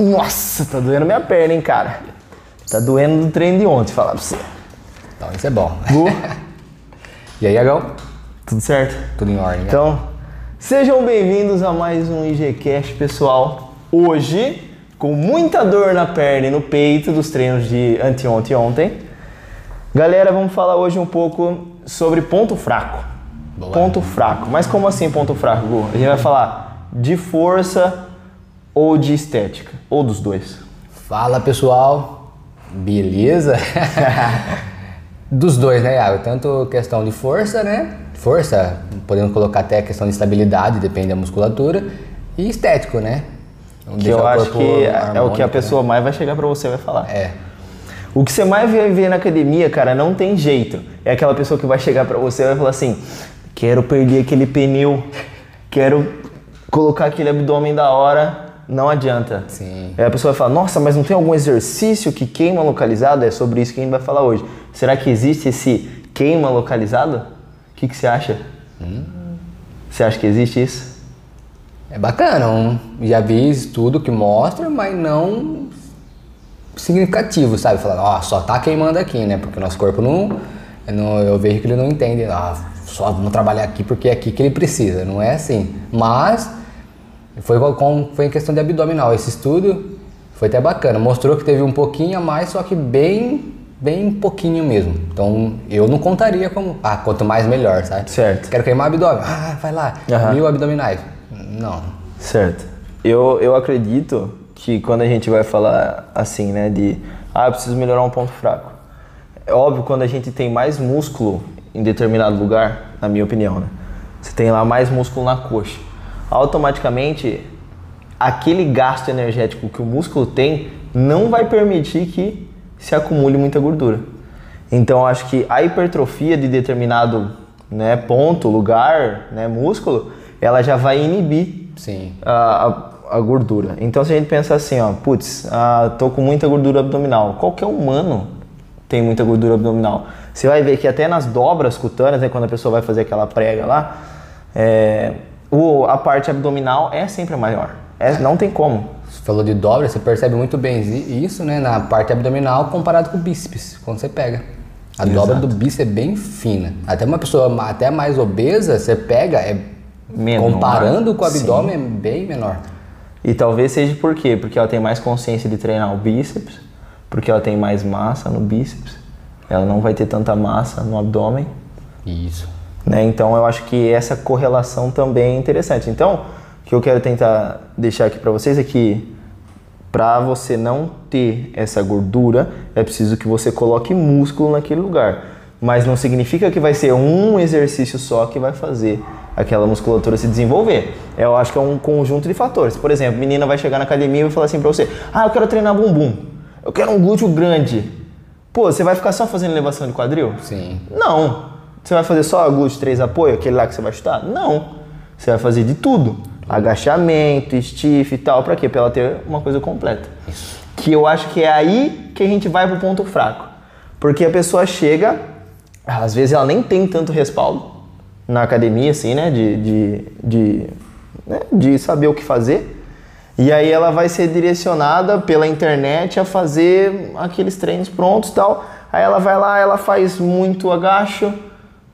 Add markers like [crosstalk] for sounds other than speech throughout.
Nossa, tá doendo minha perna, hein, cara. Tá doendo do treino de ontem, falar pra você. Então, isso é bom. Gu, [laughs] E aí, Agão? tudo certo? Tudo em ordem, né? Então, sejam bem-vindos a mais um IGCast, pessoal. Hoje, com muita dor na perna e no peito dos treinos de anteontem e ontem. Galera, vamos falar hoje um pouco sobre ponto fraco. Boa. Ponto fraco. Mas como assim ponto fraco, Gu? A gente vai falar de força ou de estética, ou dos dois. Fala, pessoal. Beleza? [laughs] Dos dois, né, Iago? Tanto questão de força, né? Força, podemos colocar até a questão de estabilidade, depende da musculatura. E estético, né? Que eu acho que é o que a harmônico, pessoa mais vai chegar pra você e vai falar. Né? É. O que você mais vai ver na academia, cara, não tem jeito. É aquela pessoa que vai chegar pra você e vai falar assim: quero perder aquele pneu, quero colocar aquele abdômen da hora. Não adianta. Sim. Aí a pessoa vai falar: nossa, mas não tem algum exercício que queima localizado? É sobre isso que a gente vai falar hoje. Será que existe esse queima localizado? O que, que você acha? Você acha que existe isso? É bacana, um, já vi estudo que mostra, mas não significativo, sabe? Falar, ó, só tá queimando aqui, né? Porque o nosso corpo não, não eu vejo que ele não entende, ah, só vamos trabalhar aqui porque é aqui que ele precisa, não é assim. Mas foi com foi em questão de abdominal, esse estudo foi até bacana, mostrou que teve um pouquinho a mais, só que bem bem pouquinho mesmo. Então, eu não contaria como, ah, quanto mais melhor, sabe? Certo. Quero queimar abdômen. Ah, vai lá, Aham. mil abdominais. Não. Certo. Eu, eu acredito que quando a gente vai falar assim, né, de ah, eu preciso melhorar um ponto fraco. É óbvio quando a gente tem mais músculo em determinado lugar, na minha opinião, né? Você tem lá mais músculo na coxa. Automaticamente, aquele gasto energético que o músculo tem não vai permitir que se acumule muita gordura. Então, acho que a hipertrofia de determinado né, ponto, lugar, né, músculo, ela já vai inibir Sim. a, a- a gordura. Então, se a gente pensar assim, ó, putz, ah, tô com muita gordura abdominal. Qualquer humano tem muita gordura abdominal. Você vai ver que até nas dobras cutâneas, né, quando a pessoa vai fazer aquela prega lá, é, o, a parte abdominal é sempre a maior. É, não tem como. Você falou de dobra, você percebe muito bem isso, né? Na parte abdominal comparado com o bíceps, quando você pega. A dobra do bíceps é bem fina. Até uma pessoa até mais obesa, você pega, é Menor. comparando com o Sim. abdômen, é bem menor. E talvez seja por quê? Porque ela tem mais consciência de treinar o bíceps, porque ela tem mais massa no bíceps, ela não vai ter tanta massa no abdômen, Isso. Né? Então eu acho que essa correlação também é interessante. Então, o que eu quero tentar deixar aqui para vocês é que para você não ter essa gordura, é preciso que você coloque músculo naquele lugar. Mas não significa que vai ser um exercício só que vai fazer aquela musculatura se desenvolver. Eu acho que é um conjunto de fatores. Por exemplo, a menina vai chegar na academia e vai falar assim pra você: "Ah, eu quero treinar bumbum. Eu quero um glúteo grande". Pô, você vai ficar só fazendo elevação de quadril? Sim. Não. Você vai fazer só glúteo 3 apoio, aquele lá que você vai chutar? Não. Você vai fazer de tudo. Agachamento, stiff e tal. Pra quê? Pra ela ter uma coisa completa. Que eu acho que é aí que a gente vai pro ponto fraco. Porque a pessoa chega, às vezes ela nem tem tanto respaldo na academia, assim, né? De, de, de, né? de saber o que fazer. E aí ela vai ser direcionada pela internet a fazer aqueles treinos prontos e tal. Aí ela vai lá, ela faz muito agacho,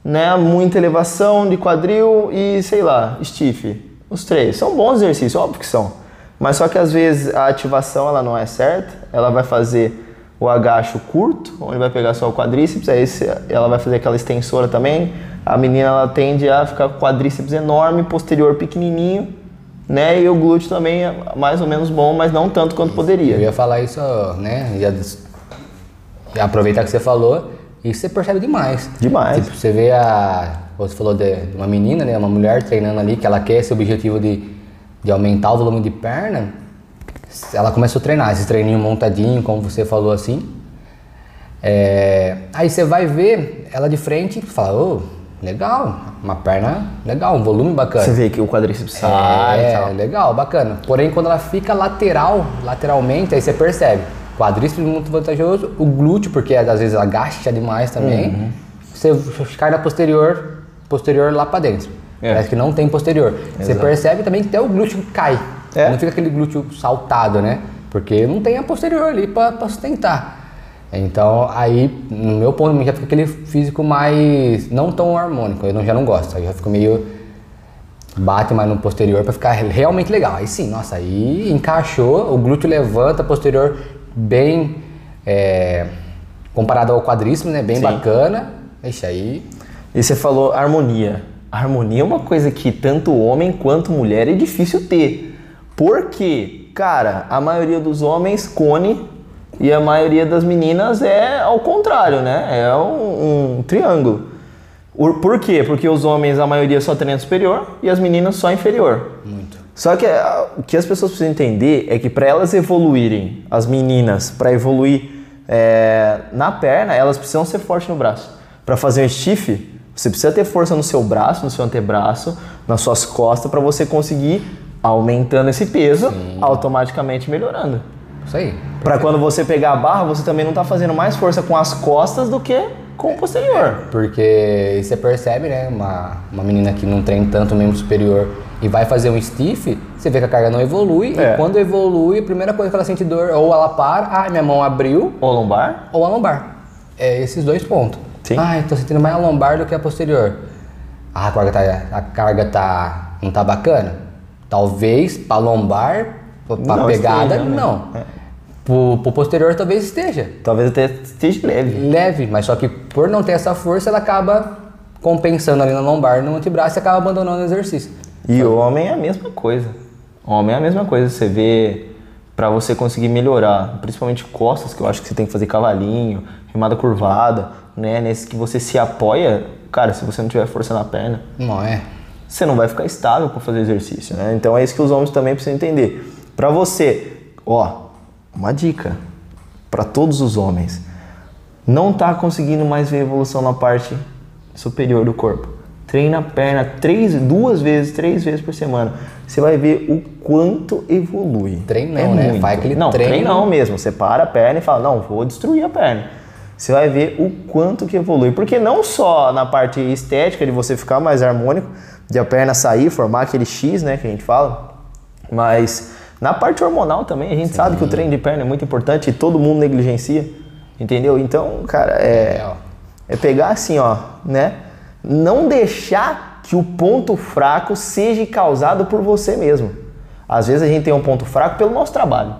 né? Muita elevação de quadril e, sei lá, stiff. Os três. São bons exercícios, óbvio que são. Mas só que às vezes a ativação ela não é certa. Ela vai fazer o agacho curto, onde vai pegar só o quadríceps, aí ela vai fazer aquela extensora também. A menina ela tende a ficar com o quadríceps enorme, posterior pequenininho, né? E o glúteo também é mais ou menos bom, mas não tanto quanto Eu poderia. ia falar isso, né? Já aproveitar que você falou, isso você percebe demais. Demais. Tipo, você vê a. Você falou de de uma menina, né? Uma mulher treinando ali, que ela quer esse objetivo de, de aumentar o volume de perna. Ela começou a treinar, esse treininho montadinho, como você falou assim. É, aí você vai ver ela de frente e fala, ô, legal, uma perna legal, um volume bacana. Você vê que o quadríceps sai É, legal, bacana. Porém, quando ela fica lateral, lateralmente, aí você percebe. Quadríceps muito vantajoso, o glúteo, porque às vezes agacha demais também. Uhum. Você cai na posterior, posterior lá pra dentro. É. Parece que não tem posterior. Você Exato. percebe também que até o glúteo cai. É. Não fica aquele glúteo saltado, né? porque não tem a posterior ali para sustentar. Então, aí, no meu ponto, já fica aquele físico mais. não tão harmônico, eu não, já não gosto. Aí já fico meio. bate mais no posterior para ficar realmente legal. Aí sim, nossa, aí encaixou, o glúteo levanta, posterior bem. É, comparado ao quadríceps, né? Bem Sim. bacana. Ixi, aí. E você falou harmonia. A harmonia é uma coisa que tanto homem quanto mulher é difícil ter. Porque, cara, a maioria dos homens cone e a maioria das meninas é ao contrário, né? É um, um triângulo. Por quê? Porque os homens, a maioria só treina superior e as meninas só inferior. Muito. Só que ah, o que as pessoas precisam entender é que para elas evoluírem, as meninas, para evoluir é, na perna, elas precisam ser fortes no braço. Para fazer um stiff, você precisa ter força no seu braço, no seu antebraço, nas suas costas, para você conseguir aumentando esse peso, automaticamente melhorando. Isso aí. Para quando você pegar a barra, você também não está fazendo mais força com as costas do que com o posterior. Porque você percebe, né? Uma, uma menina que não treina tanto o membro superior e vai fazer um stiff, você vê que a carga não evolui. É. E quando evolui, a primeira coisa que ela sente dor, ou ela para, ah, minha mão abriu, O lombar, ou a lombar. É esses dois pontos. Sim. Ah, tô sentindo mais a lombar do que a posterior. Ah, a carga tá, a carga tá, não tá bacana? Talvez pra lombar, Não pegada, esteja, né? não. É. Pro, pro posterior talvez esteja. talvez até esteja leve. Leve, mas só que por não ter essa força, ela acaba compensando ali na lombar, no antebraço e acaba abandonando o exercício. E o homem é a mesma coisa. O homem é a mesma coisa. Você vê, pra você conseguir melhorar, principalmente costas, que eu acho que você tem que fazer cavalinho, remada curvada, né? Nesse que você se apoia, cara, se você não tiver força na perna, Não é? você não vai ficar estável para fazer exercício, né? Então é isso que os homens também precisam entender. Pra você, ó, uma dica pra todos os homens. Não tá conseguindo mais ver evolução na parte superior do corpo. Treina a perna três, duas vezes, três vezes por semana. Você vai ver o quanto evolui. Treinão, né? muito. Faz aquele não, treino. treinão mesmo. Você para a perna e fala, não, vou destruir a perna. Você vai ver o quanto que evolui. Porque não só na parte estética de você ficar mais harmônico, de a perna sair, formar aquele X, né, que a gente fala, mas na parte hormonal também, a gente sabe que o treino de perna é muito importante e todo mundo negligencia, entendeu? Então, cara, é, É, é pegar assim, ó, né? Não deixar que o ponto fraco seja causado por você mesmo. Às vezes a gente tem um ponto fraco pelo nosso trabalho.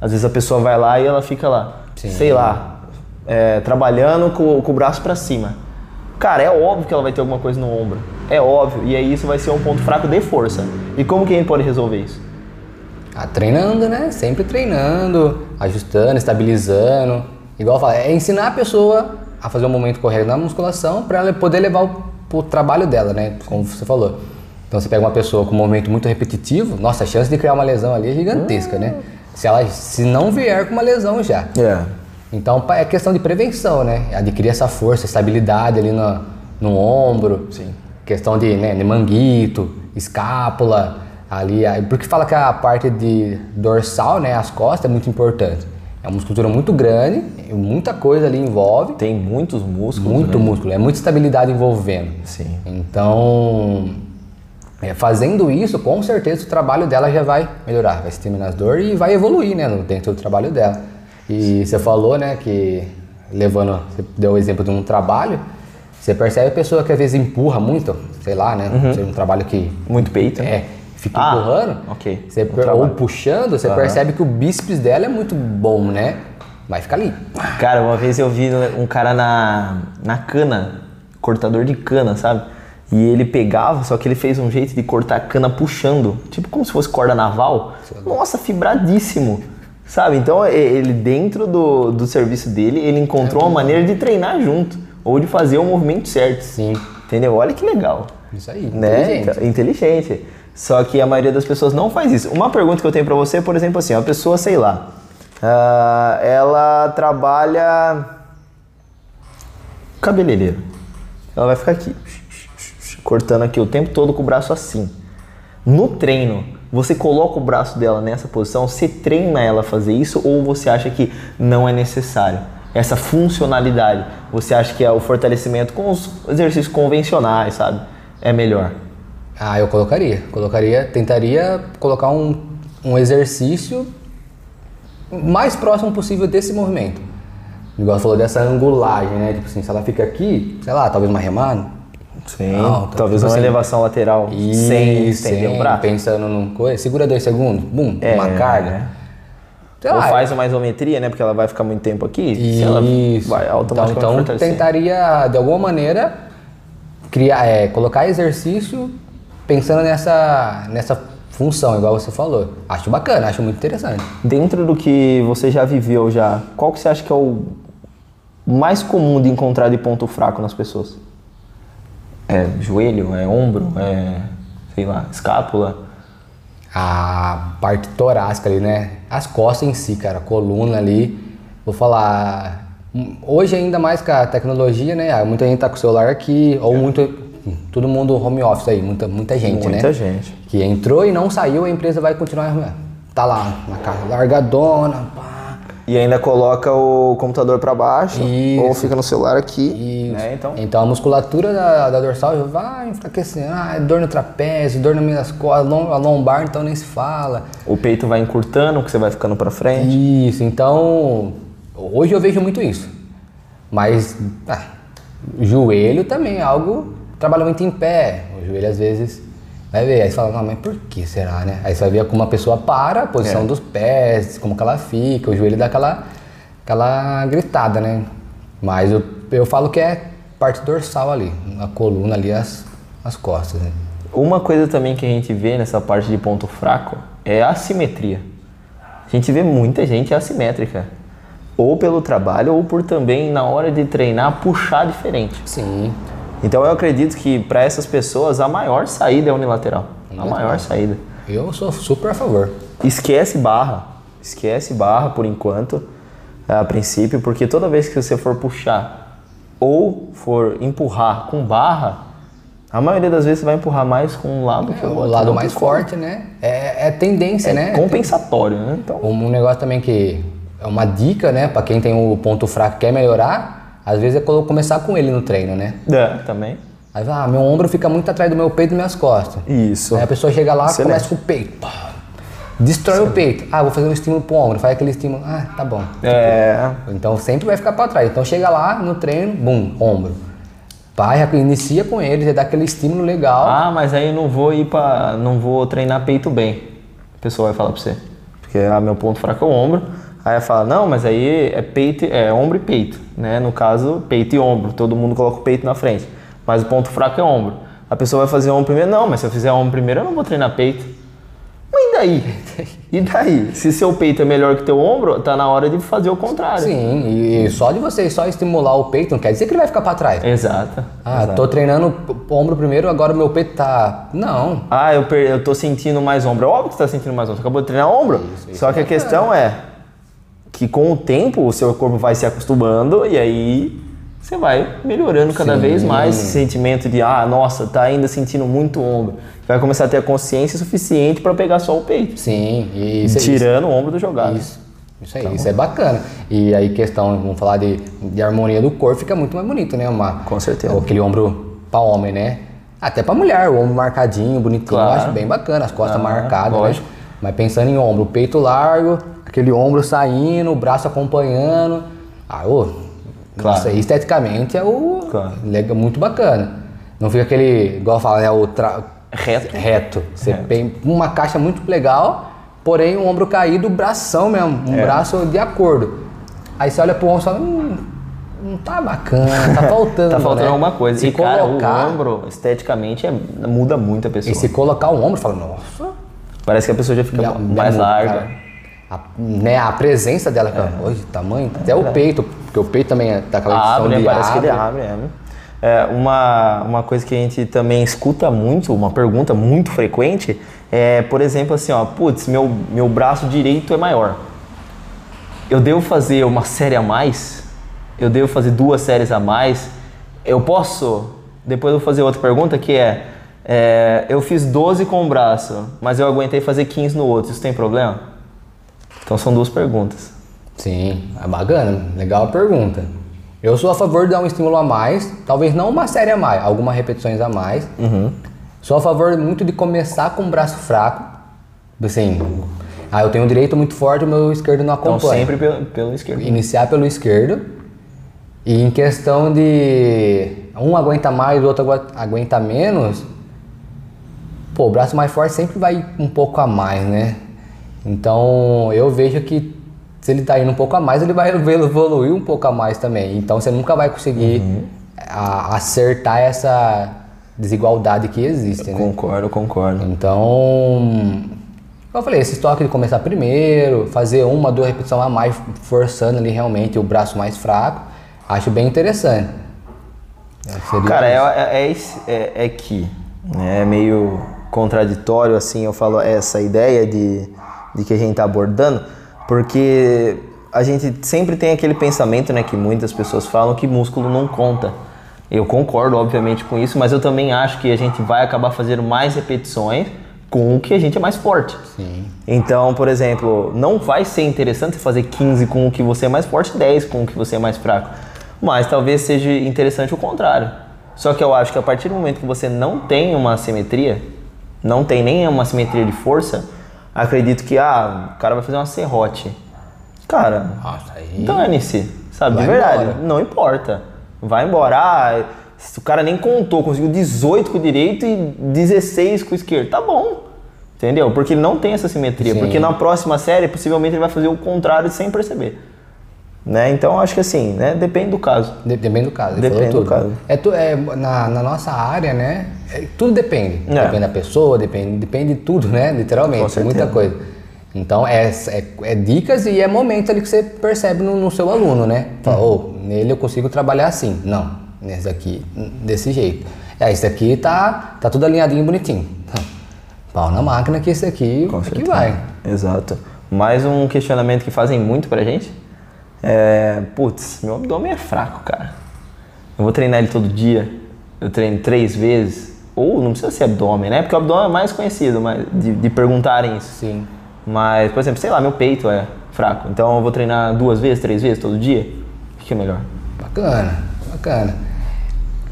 Às vezes a pessoa vai lá e ela fica lá, Sim. sei lá, é, trabalhando com, com o braço pra cima. Cara, é óbvio que ela vai ter alguma coisa no ombro. É óbvio. E aí isso vai ser um ponto fraco de força. E como que a gente pode resolver isso? Ah, treinando, né? Sempre treinando, ajustando, estabilizando. Igual eu falo, é ensinar a pessoa a fazer o momento correto na musculação para ela poder levar o, pro trabalho dela, né? Como você falou. Então você pega uma pessoa com um movimento muito repetitivo, nossa, a chance de criar uma lesão ali é gigantesca, né? Se ela se não vier com uma lesão já. É. Então é questão de prevenção, né? Adquirir essa força, estabilidade ali no, no ombro. Sim. Questão de, né, de manguito, escápula, ali. Porque fala que a parte de dorsal, né, as costas, é muito importante. É uma musculatura muito grande, muita coisa ali envolve. Tem muitos músculos. Muito né? músculo, é muita estabilidade envolvendo. Sim. Então, é, fazendo isso, com certeza o trabalho dela já vai melhorar, vai se terminar as dores e vai evoluir, né, dentro do trabalho dela. E você falou, né, que levando, você deu o exemplo de um trabalho, você percebe a pessoa que às vezes empurra muito, sei lá, né, seja um trabalho que Muito peito. né? É, fica Ah, empurrando, ok. você ou puxando, você Aham. percebe que o bíceps dela é muito bom, né? Vai ficar ali. Cara, uma vez eu vi um cara na, na cana, cortador de cana, sabe? E ele pegava, só que ele fez um jeito de cortar a cana puxando, tipo como se fosse corda naval. Nossa, fibradíssimo, sabe? Então ele dentro do, do serviço dele, ele encontrou uma maneira de treinar junto, ou de fazer o movimento certo. Sim. Entendeu? Olha que legal. Isso aí, né? inteligente. Então, inteligente. Só que a maioria das pessoas não faz isso. Uma pergunta que eu tenho pra você, por exemplo, assim, uma pessoa, sei lá, ah, ela trabalha cabeleireiro. Ela vai ficar aqui, cortando aqui o tempo todo com o braço assim. No treino, você coloca o braço dela nessa posição, você treina ela a fazer isso ou você acha que não é necessário? Essa funcionalidade, você acha que é o fortalecimento com os exercícios convencionais, sabe? É melhor. Ah, eu colocaria. Colocaria, tentaria colocar um, um exercício mais próximo possível desse movimento. Igual você falou dessa angulagem, né? Tipo assim, se ela fica aqui, sei lá, talvez uma remada. Sim. Não, Talvez tipo uma assim, elevação lateral sem estender o braço. Pensando num coisa, segura dois segundos, bum, É, uma carga. Sei Ou lá, faz uma isometria, né? Porque ela vai ficar muito tempo aqui. se ela Isso. vai então, automaticamente então fortalecer. tentaria, de alguma maneira, criar, é, colocar exercício pensando nessa, nessa função, igual você falou. Acho bacana, acho muito interessante. Dentro do que você já viveu já, qual que você acha que é o mais comum de encontrar de ponto fraco nas pessoas? É joelho, é ombro, é sei lá, escápula. A parte torácica ali, né? As costas em si, cara, a coluna ali. Vou falar. hum, Hoje, ainda mais com a tecnologia, né? ah, Muita gente tá com o celular aqui, ou muito. Todo mundo home office aí, muita, muita gente, né? Muita gente. Que entrou e não saiu, a empresa vai continuar. Tá lá, na casa largadona. E ainda coloca o computador para baixo Isso. ou fica no celular aqui, Isso. né? Então, Então a musculatura da, da dorsal vai enfraquecendo. Ah, é dor no trapézio, dor nas minhas costas, lom- a lombar, então nem se fala. o peito vai encurtando, que você vai ficando para frente. Isso, então hoje eu vejo muito isso. Mas ah, joelho também é algo trabalha muito em pé. O joelho às vezes vai ver, aí você fala, não, mas por que será, né? Aí você vai ver como a pessoa para, a posição É. dos pés, como que ela fica, o joelho dá aquela, aquela gritada, né? Mas eu, eu falo que é parte dorsal ali, a coluna ali, as, as costas, né? Uma coisa também que a gente vê nessa parte de ponto fraco é a assimetria. A gente vê muita gente assimétrica. Ou pelo trabalho, ou por também, na hora de treinar, puxar diferente. Sim. Então eu acredito que para essas pessoas a maior saída é unilateral. A maior saída. Eu sou super a favor. Esquece barra. Esquece barra por enquanto, a princípio, porque toda vez que você for puxar ou for empurrar com barra, a maioria das vezes você vai empurrar mais com um lado que É o o outro. lado Não mais forte, né? É, é tendência, É né? compensatório, né? Então, Um um negócio também que é uma dica, né, Pra quem tem o ponto fraco e quer melhorar, às vezes é começar com ele no treino, né? é, também. Aí vai, ah, meu ombro fica muito atrás do meu peito e minhas costas. Isso. Aí a pessoa chega lá, Excelente. começa com o peito, pá, destrói o peito. Ah, vou fazer um estímulo pro ombro, faz aquele estímulo, ah, tá bom. É, Então sempre vai ficar pra trás. Então chega lá no treino, bum, ombro. Pai, inicia com ele, já dá aquele estímulo legal. Ah, mas aí eu não vou ir para, não vou treinar peito bem. A pessoa vai falar para você, porque ah, meu ponto fraco é o ombro. Aí ela fala, não, mas aí é peito, é ombro e peito, né? No caso, peito e ombro. Todo mundo coloca o peito na frente, mas o ponto fraco é ombro. A pessoa vai fazer ombro primeiro, não, mas se eu fizer ombro primeiro, eu não vou treinar peito. Mas e daí? [laughs] E daí? Se seu peito é melhor que teu ombro, tá na hora de fazer o contrário. Sim, e, só de você só estimular o peito não quer dizer que ele vai ficar pra trás. Exato. Ah, exato. tô treinando o ombro primeiro, agora o meu peito tá. Não. Ah, eu, per- eu tô sentindo mais ombro. É óbvio que você tá sentindo mais ombro. Você acabou de treinar ombro. Só que a questão é que com o tempo o seu corpo vai se acostumando e aí você vai melhorando cada Sim. vez mais esse sentimento de, ah, nossa, tá ainda sentindo muito ombro. Vai começar a ter a consciência suficiente para pegar só o peito. Sim, isso, tirando o ombro do jogado. isso, isso aí, isso é bacana. E aí, questão, vamos falar de, de harmonia do corpo, fica muito mais bonito, né? Uma, Com certeza. Aquele ombro pra homem, né? Até pra mulher, o ombro marcadinho, bonitinho, Claro. eu acho bem bacana, as costas Ah, marcadas, né? lógico. Mas pensando em ombro, peito largo, aquele ombro saindo, o braço acompanhando. Ah, ô, Claro. nossa, esteticamente é o Claro. muito bacana. Não fica aquele, igual fala, né, o tra- Reto. reto. Você Reto. tem uma caixa muito legal, porém um ombro caído, bração mesmo, um É. braço de acordo. Aí você olha pro ombro e fala, hum, não tá bacana, tá [laughs] faltando. Tá faltando né? alguma coisa. Se e cara, colocar, o ombro, esteticamente, é- muda muito a pessoa. e se colocar o ombro, fala, nossa, Parece que a pessoa já fica já- mais já- larga. cara, A, né, a presença dela, cara, hoje, tamanho, até o peito, porque o peito também é daquela questão Abre, de parece que ele abre. abre. É? É, uma, uma coisa que a gente também escuta muito, uma pergunta muito frequente, é, por exemplo, assim, ó, putz, meu, meu braço direito é maior. Eu devo fazer uma série a mais? Eu devo fazer duas séries a mais? Eu posso? Depois eu vou fazer outra pergunta que é, é, eu fiz 12 com um braço, mas eu aguentei fazer 15 no outro, isso tem problema? Então são duas perguntas. Sim, é bacana, legal a pergunta. Eu sou a favor de dar um estímulo a mais, talvez não uma série a mais, algumas repetições a mais. Uhum. Sou a favor muito de começar com o braço fraco, assim, Ah, eu tenho um direito muito forte, o meu esquerdo não Então acompanha. sempre pelo, pelo esquerdo. Iniciar pelo esquerdo. E em questão de um aguenta mais, o outro aguenta menos, pô, o braço mais forte sempre vai um pouco a mais, né? Então eu vejo que se ele tá indo um pouco a mais, ele vai [laughs] evoluir um pouco a mais também. Então você nunca vai conseguir a- acertar essa desigualdade que existe, né? Concordo, concordo. Então, como eu falei, esse toque de começar primeiro, fazer uma, duas repetições a mais, forçando ali realmente o braço mais fraco, acho bem interessante. É, seria Cara, é, é, é, é que né, é meio contraditório assim, eu falo essa ideia de, de que a gente tá abordando, porque a gente sempre tem aquele pensamento, né, que muitas pessoas falam que músculo não conta. Eu concordo, obviamente, com isso, mas eu também acho que a gente vai acabar fazendo mais repetições com o que a gente é mais forte. Sim. Então, por exemplo, não vai ser interessante fazer 15 com o que você é mais forte, 10 com o que você é mais fraco. Mas talvez seja interessante o contrário. Só que eu acho que a partir do momento que você não tem uma simetria, não tem nem uma simetria de força, acredito que ah, o cara vai fazer uma serrote. Cara, Nossa, aí. dane-se, sabe? Vai de verdade, embora. não importa. Vai embora. Ah, o cara nem contou, conseguiu 18 com o direito e 16 com o esquerdo. Tá bom. Entendeu? Porque ele não tem essa simetria. Sim. Porque na próxima série, possivelmente, ele vai fazer o contrário sem perceber. Né? Então, acho que assim, né? depende do caso. De- Depende do caso. ele Depende do caso. É, tu- é, na, na nossa área, né? é- tudo depende. É. Depende da pessoa, depende, depende de tudo, né? Literalmente. É muita coisa. Então, é, é, é dicas e é momento ali que você percebe no, no seu aluno, né? Fala, Uhum. "Ô, nele eu consigo trabalhar assim. Não, nesse aqui, desse jeito. É, esse aqui tá, tá tudo alinhadinho, bonitinho. Pau na máquina que esse aqui, aqui certeza. vai. Exato. Mais um questionamento que fazem muito pra gente é: putz, meu abdômen é fraco, cara. Eu vou treinar ele todo dia. Eu treino três vezes. Ou não precisa ser abdômen, né? Porque o abdômen é mais conhecido mas de, de perguntarem isso. Sim. Mas, por exemplo, sei lá, meu peito é fraco. Então eu vou treinar duas vezes, três vezes todo dia? O que é melhor? Bacana, bacana.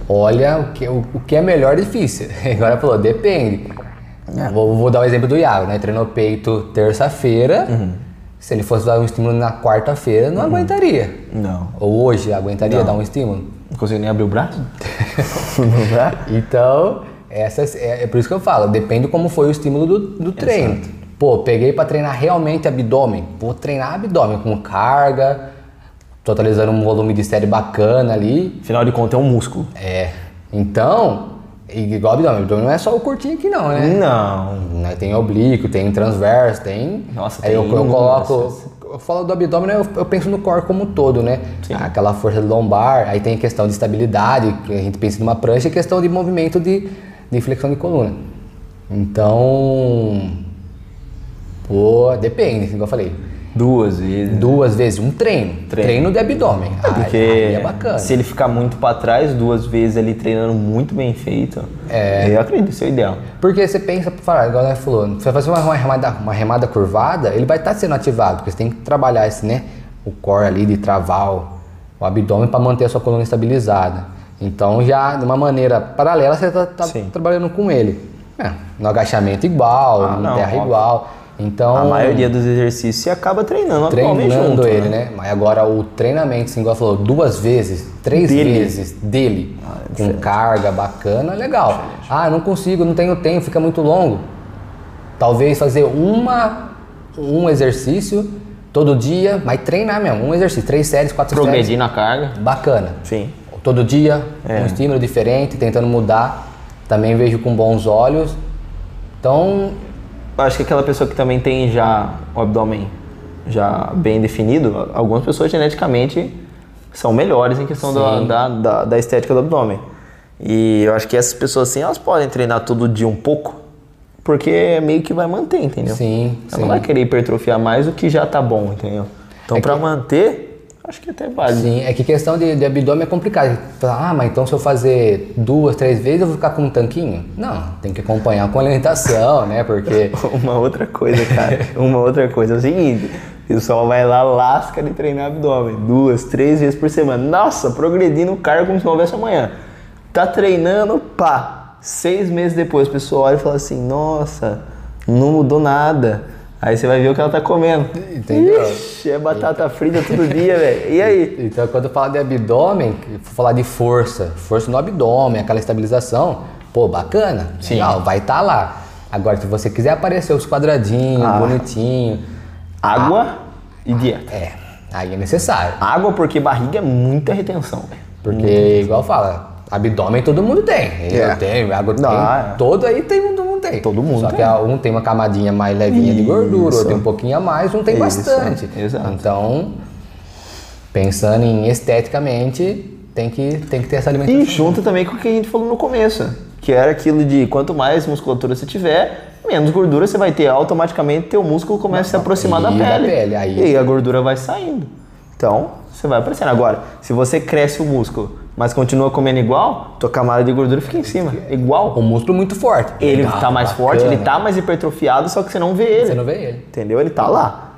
Olha, o que, o, o que é melhor é difícil. [laughs] Agora falou, depende. Vou, vou dar o exemplo do Iago, né? Treinou peito terça-feira. Se ele fosse dar um estímulo na quarta-feira, não aguentaria. Não. Ou hoje aguentaria dar um estímulo. Não consigo nem abrir o braço? [laughs] não? Então, essa, é, é por isso que eu falo, depende como foi o estímulo do, do treino. Pô, peguei pra treinar realmente abdômen. Vou treinar abdômen com carga, totalizando um volume de série bacana ali. Afinal de contas, é um músculo. É. Então, igual abdômen, abdômen não é só o curtinho aqui não, né? Não. Né, Tem oblíquo, tem transverso, tem. Nossa, Aí eu, tem eu coloco. inúmeras. Eu falo do abdômen, eu, eu penso no core como um todo, né? Aquela força lombar, aí tem questão de estabilidade, que a gente pensa numa prancha, e questão de movimento de, de flexão de coluna. Então. Pô, depende, igual eu falei. Duas vezes. Duas vezes, um treino. Treino, Treino. de abdômen. Aí- Porque aí é bacana. se ele ficar muito pra trás, duas vezes ali treinando muito bem feito, É. eu acredito, isso é o ideal. Porque você pensa, falar, igual ela falou, você vai fazer uma, remada, uma remada curvada, ele vai estar sendo ativado, porque você tem que trabalhar esse, né, o core ali de travar o, o abdômen para manter a sua coluna estabilizada. Então já de uma maneira paralela você está Sim. trabalhando com ele. É, no agachamento igual, Ah, no não, terra óbvio. igual. Então A maioria dos exercícios você acaba treinando treinando junto, ele, né? Mas agora o treinamento, assim, igual falou, duas vezes, três Dele. vezes dele, Ah, é com diferente. carga bacana, legal. Ah, não consigo, não tenho tempo, fica muito longo. Talvez fazer uma, um exercício todo dia, mas treinar mesmo, um exercício, três séries, quatro Progredir na carga. séries. Bacana. Sim. Todo dia, É. um estímulo diferente, tentando mudar. Também vejo com bons olhos. Então, Acho que aquela pessoa que também tem já o abdômen já bem definido, algumas pessoas geneticamente são melhores em questão da, da, da, da estética do abdômen. E eu acho que essas pessoas assim, elas podem treinar todo dia um pouco, porque meio que vai manter, entendeu? sim, Ela sim. não vai querer hipertrofiar mais do que já tá bom, entendeu? Então, É pra que- manter, acho que até vale. Sim, é que questão de, de abdômen é complicado. Fala, Ah, mas então se eu fazer duas, três vezes eu vou ficar com um tanquinho? Não, tem que acompanhar com alimentação, né? Porque [laughs] Uma outra coisa, cara. [laughs] uma outra coisa é o seguinte: o pessoal vai lá, lasca de treinar abdômen duas, três vezes por semana. Nossa, progredindo o cargo como se não houvesse amanhã. Tá treinando, pá. Seis meses depois, o pessoal olha e fala assim: Nossa, não mudou nada. Aí você vai ver o que ela tá comendo. Entendeu? Ixi, é batata frita todo dia, [laughs] velho. E aí? Então, quando eu falo de abdômen, vou falar de força, força no abdômen, aquela estabilização, pô, bacana, Sim. legal, vai estar lá. Agora, se você quiser aparecer os quadradinhos, Ah. bonitinho, Água e dieta. é, aí é necessário. Água porque barriga é muita retenção, velho. Porque, igual fala, abdômen todo mundo tem. Eu É. tenho, água tem. É. Todo aí tem, todo mundo tem. Todo mundo Só tem. que um tem uma camadinha mais levinha de gordura, Isso. outro tem um pouquinho a mais, um tem Isso, bastante. exato. Então, pensando em esteticamente, tem que, tem que ter essa alimentação. E junta também com o que a gente falou no começo, que era aquilo de quanto mais musculatura você tiver, menos gordura você vai ter, automaticamente teu músculo começa a se aproximar da da pele. pele, aí- E aí a gordura vai saindo. Então, você vai aparecendo. Agora, se você cresce o músculo, mas continua comendo igual, tua camada de gordura fica em cima, igual. Um músculo muito forte. Ele Legal, tá mais bacana. forte, ele tá mais hipertrofiado, só que você não vê ele. Você não vê ele. Entendeu? Ele tá lá.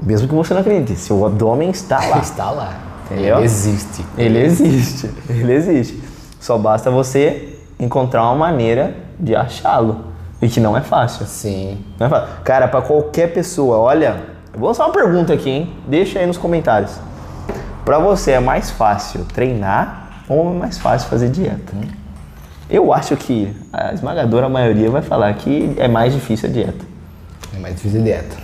Mesmo que você não acredite, seu abdômen está lá. Está lá. Entendeu? Ele existe. Ele existe, ele existe. Só basta você encontrar uma maneira de achá-lo. E que não é fácil. Sim. Não é fácil. Cara, pra qualquer pessoa, olha, eu vou lançar uma pergunta aqui, hein? Deixa aí nos comentários. Pra você é mais fácil treinar ou é mais fácil fazer dieta? Eu acho que a esmagadora maioria vai falar que é mais difícil a dieta. É mais difícil a dieta.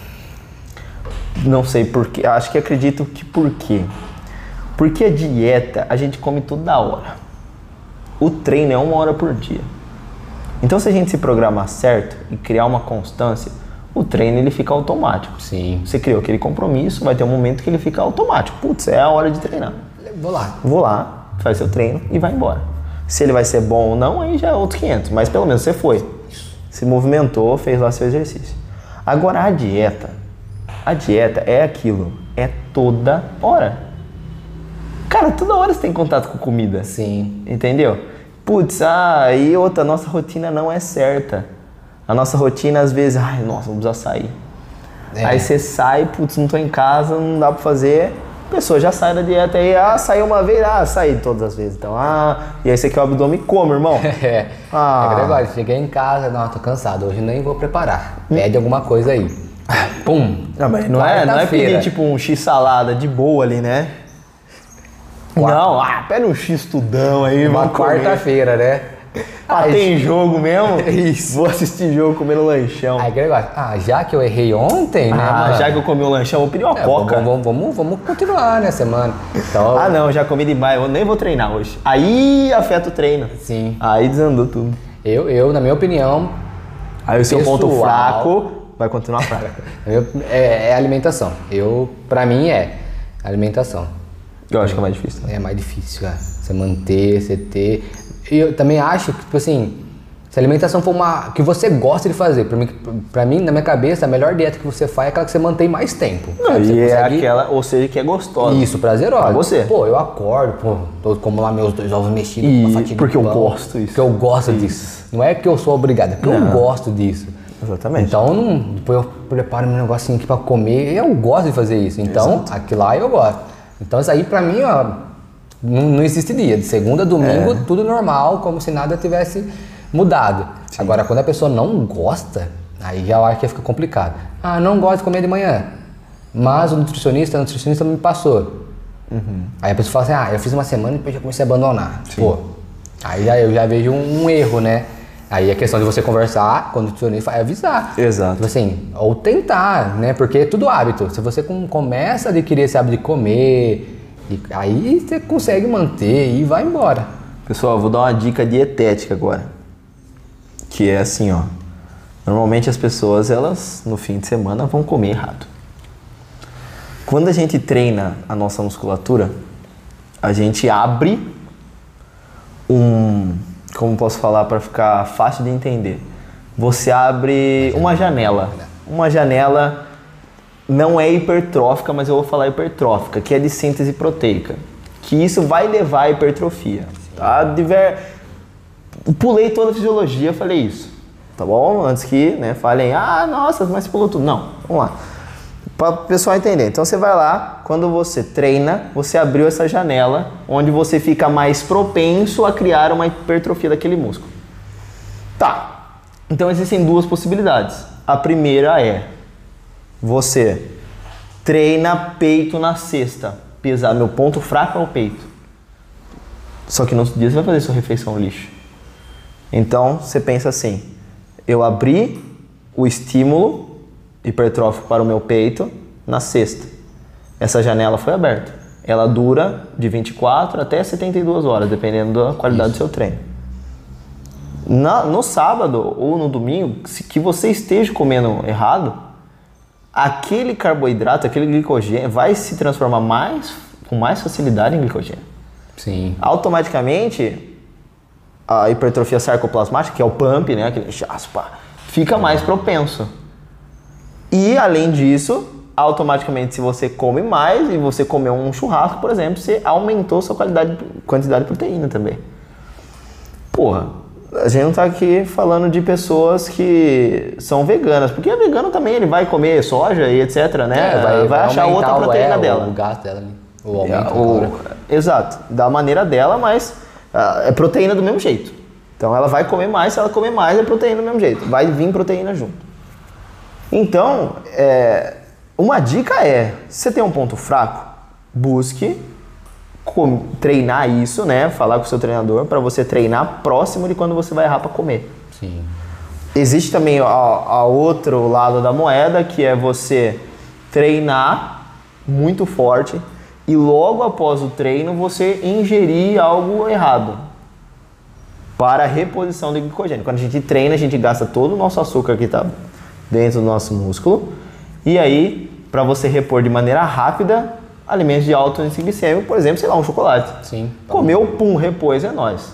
Não sei porquê. Acho que acredito que por quê? Porque a dieta a gente come toda hora. O treino é uma hora por dia. Então se a gente se programar certo e criar uma constância, o treino ele fica automático. Sim. Você criou aquele compromisso, vai ter um momento que ele fica automático. Putz, é a hora de treinar. Vou lá. Vou lá, faz seu treino e vai embora. Se ele vai ser bom ou não, aí já é outros 500. Mas pelo menos você foi. Se movimentou, fez lá seu exercício. Agora a dieta. A dieta é aquilo. É toda hora. Cara, toda hora você tem contato com comida. Sim. Entendeu? Putz, ah, e outra, a nossa rotina não é certa. A nossa rotina, às vezes, ai, nossa, vou precisar sair. É. Aí você sai, putz, não tô em casa, não dá pra fazer. A pessoa já sai da dieta aí, ah, saiu uma vez, ah, saí todas as vezes. Então, ah, e aí você quer o abdômen como, irmão? [laughs] É. Ah. É negócio, cheguei em casa, não, tô cansado, hoje nem vou preparar. Pede alguma coisa aí. [laughs] Pum. Não, mas não é, não é pedir tipo um X salada de boa ali, né? Não, ah, pede um X tudão aí, Uma vamos quarta-feira, né? Ah, tem jogo mesmo? [laughs] Isso. Vou assistir jogo comendo lanchão. Aí aquele negócio, ah, já que eu errei ontem, né, ah, mano? já que eu comi um lanchão, vou pedir uma É, coca. vamos, vamos, vamos, continuar, né, semana. Então, Ah, não, já comi demais, eu nem vou treinar hoje. Aí afeta o treino. sim. Aí desandou tudo. Eu, eu, na minha opinião, Aí o seu ponto Pessoal. fraco vai continuar fraco. [laughs] é, é alimentação. Eu, pra mim, é alimentação. Eu acho que é mais difícil. É mais difícil, cara. Você manter, você ter. Eu também acho que, tipo assim, se a alimentação for uma. que você gosta de fazer, pra mim, pra mim, na minha cabeça, a melhor dieta que você faz é aquela que você mantém mais tempo. Você e é aquela, ou seja, que é gostosa. Isso, prazerosa. Pra você. Pô, eu acordo, pô, tô como lá meus dois ovos mexidos, E uma fatia porque eu gosto disso. Porque eu gosto disso. Não é que eu sou obrigado, é porque eu Não. gosto disso. Exatamente. Então, não, depois eu preparo meu negocinho aqui pra comer, eu gosto de fazer isso. Então, aquilo lá eu gosto. Então, isso aí pra mim, ó, não, não existe dia. De segunda a domingo, É. tudo normal, como se nada tivesse mudado. Agora, quando a pessoa não gosta, aí já eu acho que fica complicado. Ah, não gosto de comer de manhã. Mas o nutricionista, a nutricionista me passou. Aí a pessoa fala assim, ah, eu fiz uma semana e depois já comecei a abandonar. Pô, aí já, eu já vejo um, um erro, né? Aí é questão de você conversar com o nutricionista e avisar. Exato. Tipo assim, ou tentar, né? Porque é tudo hábito. Se você com- começa a adquirir esse hábito de comer, e aí você consegue manter e vai embora. Pessoal, vou dar uma dica dietética agora. Que é assim, ó. Normalmente as pessoas, elas no fim de semana vão comer errado. Quando a gente treina a nossa musculatura, a gente abre um, como posso falar para ficar fácil de entender. Você abre uma janela. Uma janela não é hipertrófica, mas eu vou falar hipertrófica, que é de síntese proteica. Que isso vai levar à hipertrofia. Tá? Diver... Pulei toda a fisiologia, falei isso. Tá bom? Antes que né, falem, ah, nossa, mas pulou tudo. Não, vamos lá. Para o pessoal entender. Então você vai lá, quando você treina, você abriu essa janela onde você fica mais propenso a criar uma hipertrofia daquele músculo. Tá. Então existem duas possibilidades. A primeira é você treina peito na sexta, pesar meu ponto fraco é o peito. Só que no outro dia você vai fazer sua refeição lixo. Então você pensa assim: eu abri o estímulo hipertrófico para o meu peito na sexta. Essa janela foi aberta. Ela dura de 24 até 72 horas, dependendo da qualidade do seu treino. Na- no sábado ou no domingo, se que você esteja comendo errado, aquele carboidrato, aquele glicogênio vai se transformar mais com mais facilidade em glicogênio Sim. automaticamente a hipertrofia sarcoplasmática, que é o pump, né, aquele pá, fica mais propenso. E além disso, automaticamente se você come mais e você comeu um churrasco, por exemplo, você aumentou sua qualidade, quantidade de proteína também. Porra, a gente não tá aqui falando de pessoas que são veganas, porque a vegano também ele vai comer soja e etc, né? É, vai, achar aumentar outra o- proteína é, dela. O gasto dela ali. O É, aumento o- da calórica. Exato, da maneira dela, mas ah, é proteína do mesmo jeito. Então ela vai comer mais, se ela comer mais, é proteína do mesmo jeito. Vai vir proteína junto. Então, é, uma dica é: se você tem um ponto fraco, busque treinar isso, né? Falar com o seu treinador para você treinar próximo de quando você vai errar para comer. Sim. Existe também a, a outro lado da moeda, que é você treinar muito forte e logo após o treino você ingerir algo errado para a reposição do glicogênio. Quando a gente treina, a gente gasta todo o nosso açúcar que está dentro do nosso músculo e aí para você repor de maneira rápida alimentos de alto índice glicêmico, por exemplo, sei lá, um chocolate. Sim. Comeu, pum, repôs, é nóis.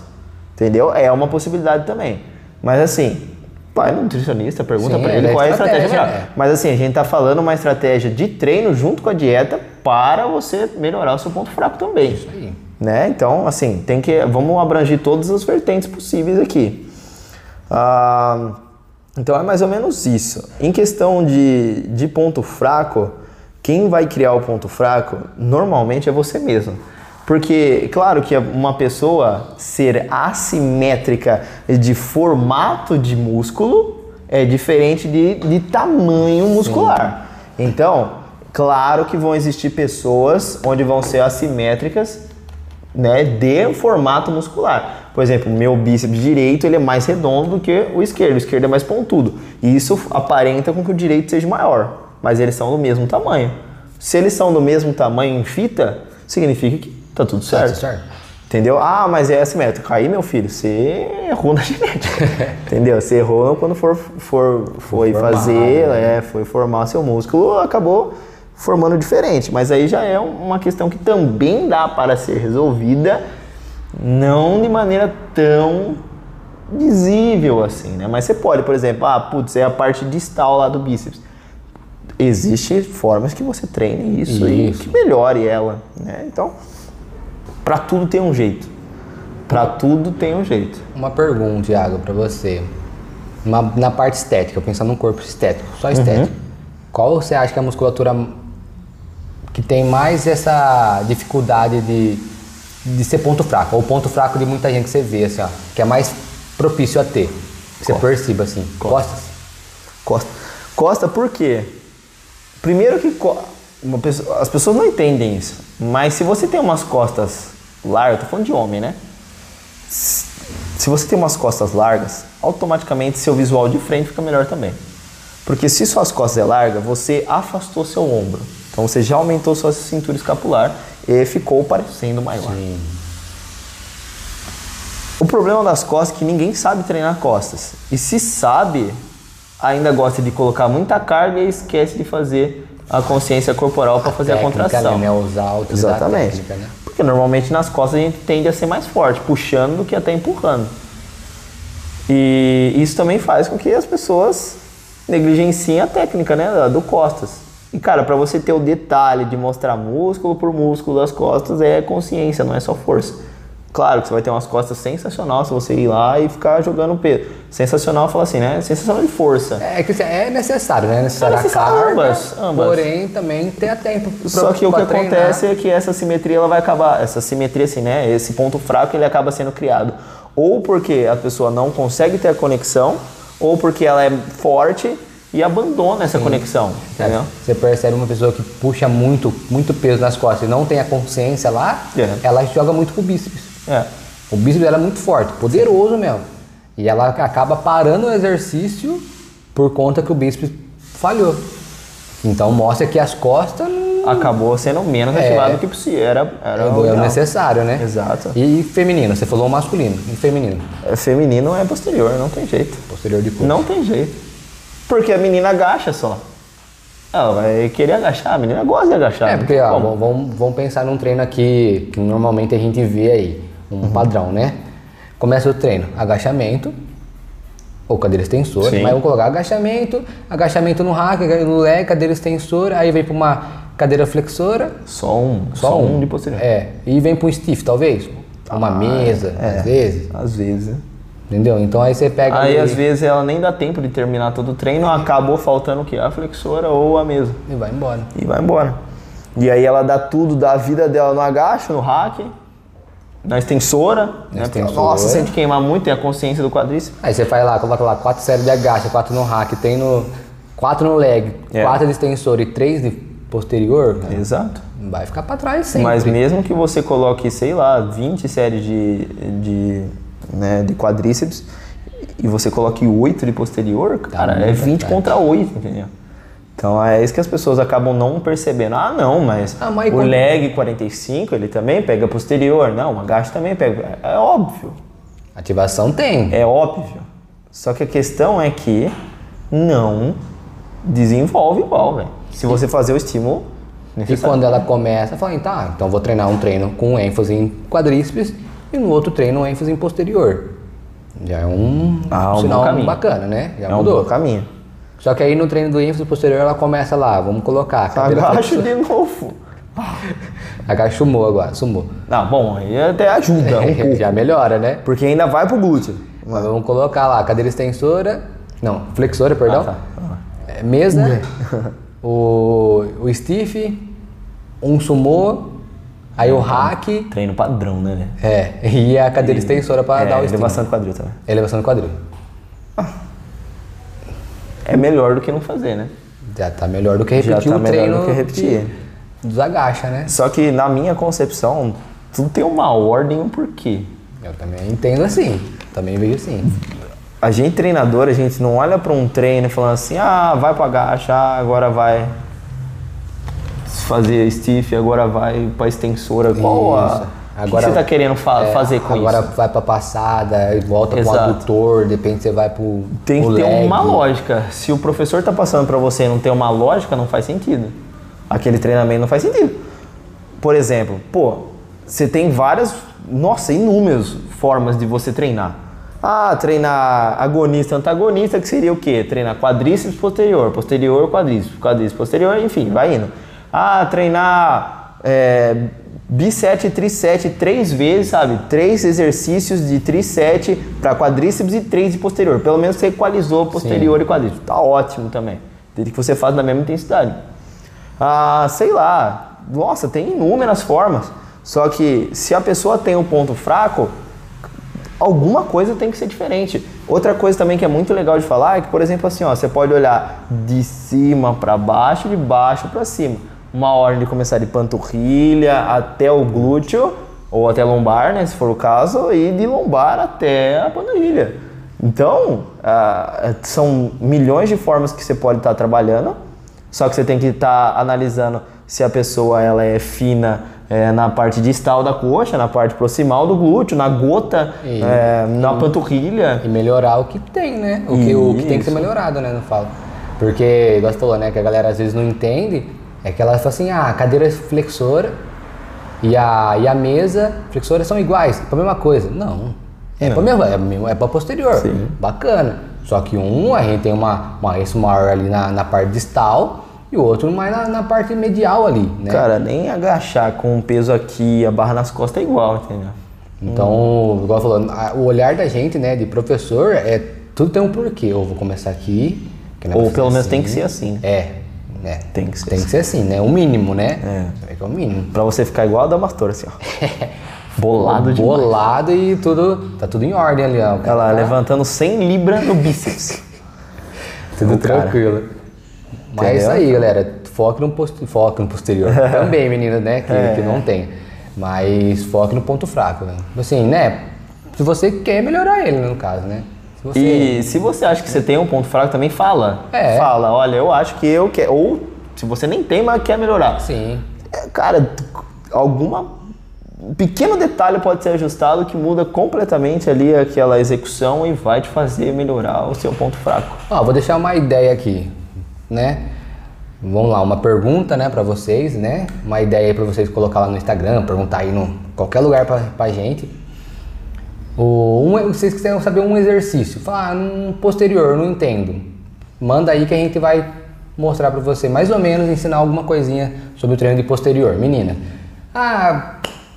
Entendeu? É uma possibilidade também. Mas assim, pai nutricionista, pergunta Sim, pra ele é qual é a estratégia estratégia, melhor. é. Mas assim, a gente tá falando uma estratégia de treino junto com a dieta para você melhorar o seu ponto fraco também. Isso aí. Né? Então, assim, tem que vamos abranger todas as vertentes possíveis aqui. Ah, então é mais ou menos isso. Em questão de, de ponto fraco, quem vai criar o ponto fraco normalmente é você mesmo. Porque, claro que uma pessoa ser assimétrica de formato de músculo é diferente de, de tamanho muscular. Então, claro que vão existir pessoas onde vão ser assimétricas né, de formato muscular. Por exemplo, o meu bíceps direito ele é mais redondo do que o esquerdo, o esquerdo é mais pontudo. E isso aparenta com que o direito seja maior, mas eles são do mesmo tamanho. Se eles são do mesmo tamanho em fita, significa que tá tudo certo. tudo certo. Entendeu? Ah, mas é assimétrico. Aí, meu filho, você errou na [laughs] genética. [laughs] Entendeu? Você errou quando for, for, foi Formar, fazer, né? é, foi formar seu músculo, acabou formando diferente. Mas aí já é uma questão que também dá para ser resolvida, não de maneira tão visível assim, né? Mas você pode, por exemplo, ah, putz, é a parte distal lá do bíceps. Existem formas que você treine isso, e Isso. que melhore ela, né? Então, para tudo tem um jeito. Para tudo tem um jeito. Uma pergunta, Thiago, pra você. Uma- na parte estética, pensando num corpo estético, só estético. Qual você acha que é a musculatura que tem mais essa dificuldade de, de ser ponto fraco? Ou ponto fraco de muita gente que você vê, assim, ó, que é mais propício a ter? Que você perceba, assim. Costas? Costa. Costa por quê? Primeiro que pessoa- as pessoas não entendem isso, mas se você tem umas costas largas, tô falando de homem, né? Se você tem umas costas largas, automaticamente seu visual de frente fica melhor também. Porque se suas costas é larga, você afastou seu ombro. Então você já aumentou sua cintura escapular e ficou parecendo maior. O problema das costas é que ninguém sabe treinar costas. E se sabe, ainda gosta de colocar muita carga e esquece de fazer a consciência corporal para fazer a Técnica, contração. né? Usar, utilizar a Exatamente. técnica, né? Porque normalmente nas costas a gente tende a ser mais forte, puxando do que até empurrando. E isso também faz com que as pessoas negligenciem a técnica, né, do costas. E cara, para você ter o detalhe de mostrar músculo por músculo das costas é consciência, não é só força. Claro que você vai ter umas costas sensacional se você ir lá e ficar jogando peso. Sensacional, fala assim, né? Sensacional de força. É que é necessário, né? É necessário É necessário a carga, ambas, ambas. porém também ter tempo Só que o que treinar. acontece é que essa simetria ela vai acabar, essa simetria assim, né, esse ponto fraco ele acaba sendo criado ou porque a pessoa não consegue ter a conexão, ou porque ela é forte e abandona essa conexão, entendeu? Você percebe uma pessoa que puxa muito, muito peso nas costas e não tem a consciência lá, É. ela joga muito pro bíceps. É. O bíceps dela é muito forte, poderoso mesmo. E ela acaba parando o exercício por conta que o bíceps falhou. Então mostra que as costas Acabou sendo menos É. ativado do que possível. Era, era é ideal. necessário, né? Exato. E feminino, você falou masculino. E feminino? É, Feminino é posterior, não tem jeito. Posterior de coxa. Não tem jeito. Porque a menina agacha só. Ela vai querer agachar, a menina gosta de agachar. É, porque ó, vamos- vamos pensar num treino aqui que normalmente a gente vê aí, um Uhum. padrão, né? Começa o treino, agachamento, ou cadeira extensora, Sim. mas vamos colocar agachamento, agachamento no rack, no leg, cadeira extensora, aí vem para uma cadeira flexora, Só um, só, um, de posterior. É, e vem para um stiff, talvez, uma Ah, mesa, é. às vezes, Às vezes. entendeu? Então aí você pega Aí às vezes ela nem dá tempo de terminar todo o treino, acabou faltando o quê? A flexora ou a mesa. e vai embora. E vai embora. E aí ela dá tudo da vida dela no agacho, no hack, na extensora. né? Porque, extensora. Nossa, sente queimar muito, tem a consciência do quadríceps. Aí você vai lá, coloca lá quatro séries de agacha, quatro no rack, tem no quatro no leg, É. quatro de extensor e três de posterior, né? Exato. vai ficar pra trás sempre. Mas mesmo que você coloque, sei lá, 20 séries de, de, né, de quadríceps e você coloque 8 de posterior, cara, é muito 20 atrás. contra 8, entendeu? Então é isso que as pessoas acabam não percebendo. Ah, não, mas, Ah, o leg 45 ele também pega posterior. Não, o agacho também pega. É óbvio. Ativação tem. É óbvio. Só que a questão é que não desenvolve igual, velho. Se você fazer o estímulo E quando ela começa, fala, tá, então vou treinar um treino com ênfase em quadríceps e no outro treino ênfase em posterior. Já é um Ah, um bom sinal caminho. bacana, né? Já é um mudou. bom caminho. Só que aí no treino do ênfase posterior ela começa lá, vamos colocar. cadeira Agacho flexora. de novo. Agacha sumou agora, sumou. Ah, bom, aí até ajuda um. [laughs] Já melhora, né? Porque ainda vai pro glúteo. Mas vamos colocar lá, cadeira extensora. Não, flexora, perdão. Ah, tá. É, mesa, [laughs] o, o stiff, um sumô, aí o hack, Treino padrão, né, é, e a cadeira extensora para dar o É, estímulo. elevação de quadril também. Elevação do quadril. É melhor do que não fazer, né? Já tá melhor do que Já repetir tá o melhor treino do que repetir. dos agacha, né? Só que na minha concepção, tudo tem uma ordem e um porquê. Eu também entendo assim, também vejo assim. A gente treinador, a gente não olha pra um treino falando assim, ah, vai pra agacha, agora vai fazer stiff, agora vai pra extensora. Qual a... Isso. o que você tá querendo fa- é, fazer com agora isso? vai pra passada, e volta pro Exato. adutor, de repente você vai pro Tem que ter leg. uma lógica. Se o professor tá passando pra você e não tem uma lógica, não faz sentido. Aquele treinamento não faz sentido. Por exemplo, pô, você tem várias, nossa, inúmeras formas de você treinar. Ah, treinar agonista, antagonista, que seria o quê? Treinar quadríceps posterior, posterior, quadríceps, quadríceps posterior, enfim, vai indo. Ah, treinar é, bisete e trisete três vezes, sabe? Três exercícios de trisete para quadríceps e três de posterior. Pelo menos você equalizou posterior e quadríceps. Tá ótimo também. Desde que você faz na mesma intensidade. Ah, sei lá. Nossa, tem inúmeras formas. Só que se a pessoa tem um ponto fraco, alguma coisa tem que ser diferente. Outra coisa também que é muito legal de falar é que, por exemplo, assim, ó, você pode olhar de cima para baixo, de baixo para cima. Uma ordem de começar de panturrilha até o glúteo ou até lombar, né, se for o caso, e de lombar até a panturrilha. Então, ah, são milhões de formas que você pode estar trabalhando, só que você tem que estar analisando se a pessoa ela é fina é, na parte distal da coxa, na parte proximal do glúteo, na gota, E- é, na panturrilha. E melhorar o que tem, né? O que, o que tem que ser melhorado, né? Não falo. Porque, igual você falou, né? Que a galera às vezes não entende. É que ela fala assim, ah, a cadeira flexora e a, e a mesa flexora são iguais, é a mesma coisa. Não. É pra, mesma, é, mesmo- é pra posterior. Sim. Bacana. Só que um, a gente tem uma, uma esse maior ali na, na parte distal e o outro mais na, na parte medial ali, né? Cara, nem agachar com o peso aqui, a barra nas costas é igual, entendeu? Então, igual falando, o olhar da gente, né, de professor, é tudo tem um porquê. Eu vou começar aqui. é Ou pelo menos tem que ser assim. É, né? Tem que ser Tem assim. que ser assim, né? O mínimo, né? É. É é o mínimo. Pra você ficar igual a Damastor, assim, ó. [laughs] Bolado de Bolado e tudo. Tá tudo em ordem ali, ó. O cara Ela tá- levantando 100 libras no bíceps. [laughs] tudo o cara. tranquilo. Mas é isso aí, galera. Foque no, post... foque no posterior. [laughs] Também, meninas, né? Que, É. que não tem. Mas foque no ponto fraco, né? Assim, né? Se você quer melhorar ele, no caso, né? Se você... E se você acha que você tem um ponto fraco, também fala. É. Fala, olha, eu acho que eu quero. Ou se você nem tem, mas quer melhorar. Sim. É, Cara, alguma. um pequeno detalhe pode ser ajustado que muda completamente ali aquela execução e vai te fazer melhorar o seu ponto fraco. Ó, vou deixar uma ideia aqui, né? Vamos lá, uma pergunta, né, para vocês, né? Uma ideia aí para vocês colocar lá no Instagram, perguntar aí no qualquer lugar pra, pra gente. O, um, vocês quiserem saber um exercício, falar ah, um posterior, não entendo. Manda aí que a gente vai mostrar para você, mais ou menos, ensinar alguma coisinha sobre o treino de posterior. Menina, ah,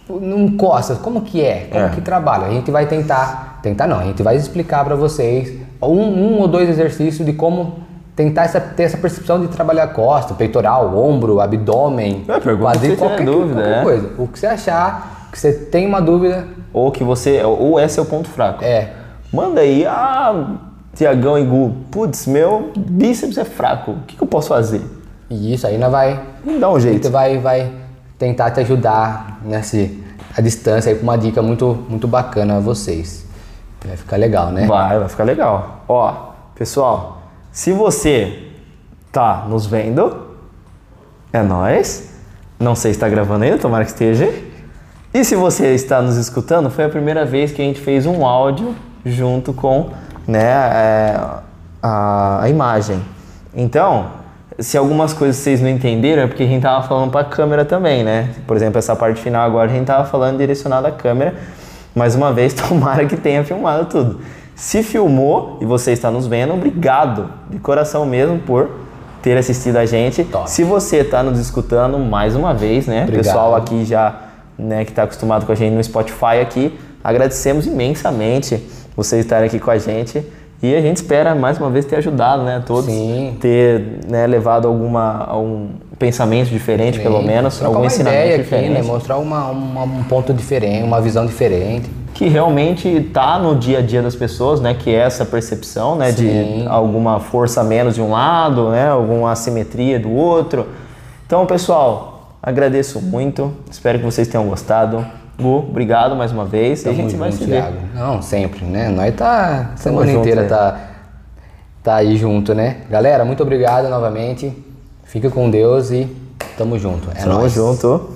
não costa, como que é? Como É. que trabalha? A gente vai tentar, tentar não, a gente vai explicar para vocês um, um ou dois exercícios de como tentar essa, ter essa percepção de trabalhar costa, peitoral, ombro, abdômen, É, tiver qualquer, dúvida, qualquer é. coisa. O que você achar, que você tem uma dúvida, Ou que você. Ou é seu ponto fraco. é. Manda aí, ah, Tiagão e Gu, putz, meu bíceps é fraco. O que, que eu posso fazer? E isso aí nós vai, dá um jeito. vai, vai tentar te ajudar nesse, a distância aí com uma dica muito, muito bacana a vocês. Vai ficar legal, né? Vai, vai ficar legal. Ó, pessoal, se você tá nos vendo, é nóis. Não sei se está gravando ainda, tomara que esteja. E se você está nos escutando, foi a primeira vez que a gente fez um áudio junto com né, é, a, a imagem. Então, se algumas coisas vocês não entenderam, é porque a gente tava falando para a câmera também, né? Por exemplo, essa parte final agora a gente tava falando direcionado à câmera. Mais uma vez, [laughs] tomara que tenha filmado tudo. Se filmou e você está nos vendo, obrigado de coração mesmo por ter assistido a gente. Top. Se você está nos escutando mais uma vez, né? Obrigado. Pessoal aqui já, né, que está acostumado com a gente no Spotify aqui, agradecemos imensamente vocês estarem aqui com a gente. E a gente espera mais uma vez ter ajudado, né, todos, Sim. ter né, levado alguma algum pensamento diferente, pelo menos, Trocar algum ensinamento aqui, diferente. né? Mostrar uma, uma- um ponto diferente, uma visão diferente. que realmente está no dia a dia das pessoas, né? Que é essa percepção, né? Sim. De alguma força a menos de um lado, né? Alguma assimetria do outro. Então, pessoal, agradeço muito. Espero que vocês tenham gostado. Gu, obrigado mais uma vez. e a Tamo gente vai junto, se ver. Thiago. Não, sempre, né? Nós tá a semana junto, inteira é. tá, tá aí junto, né? Galera, muito obrigado novamente. Fica com Deus e tamo junto. É Tamo nóis. junto.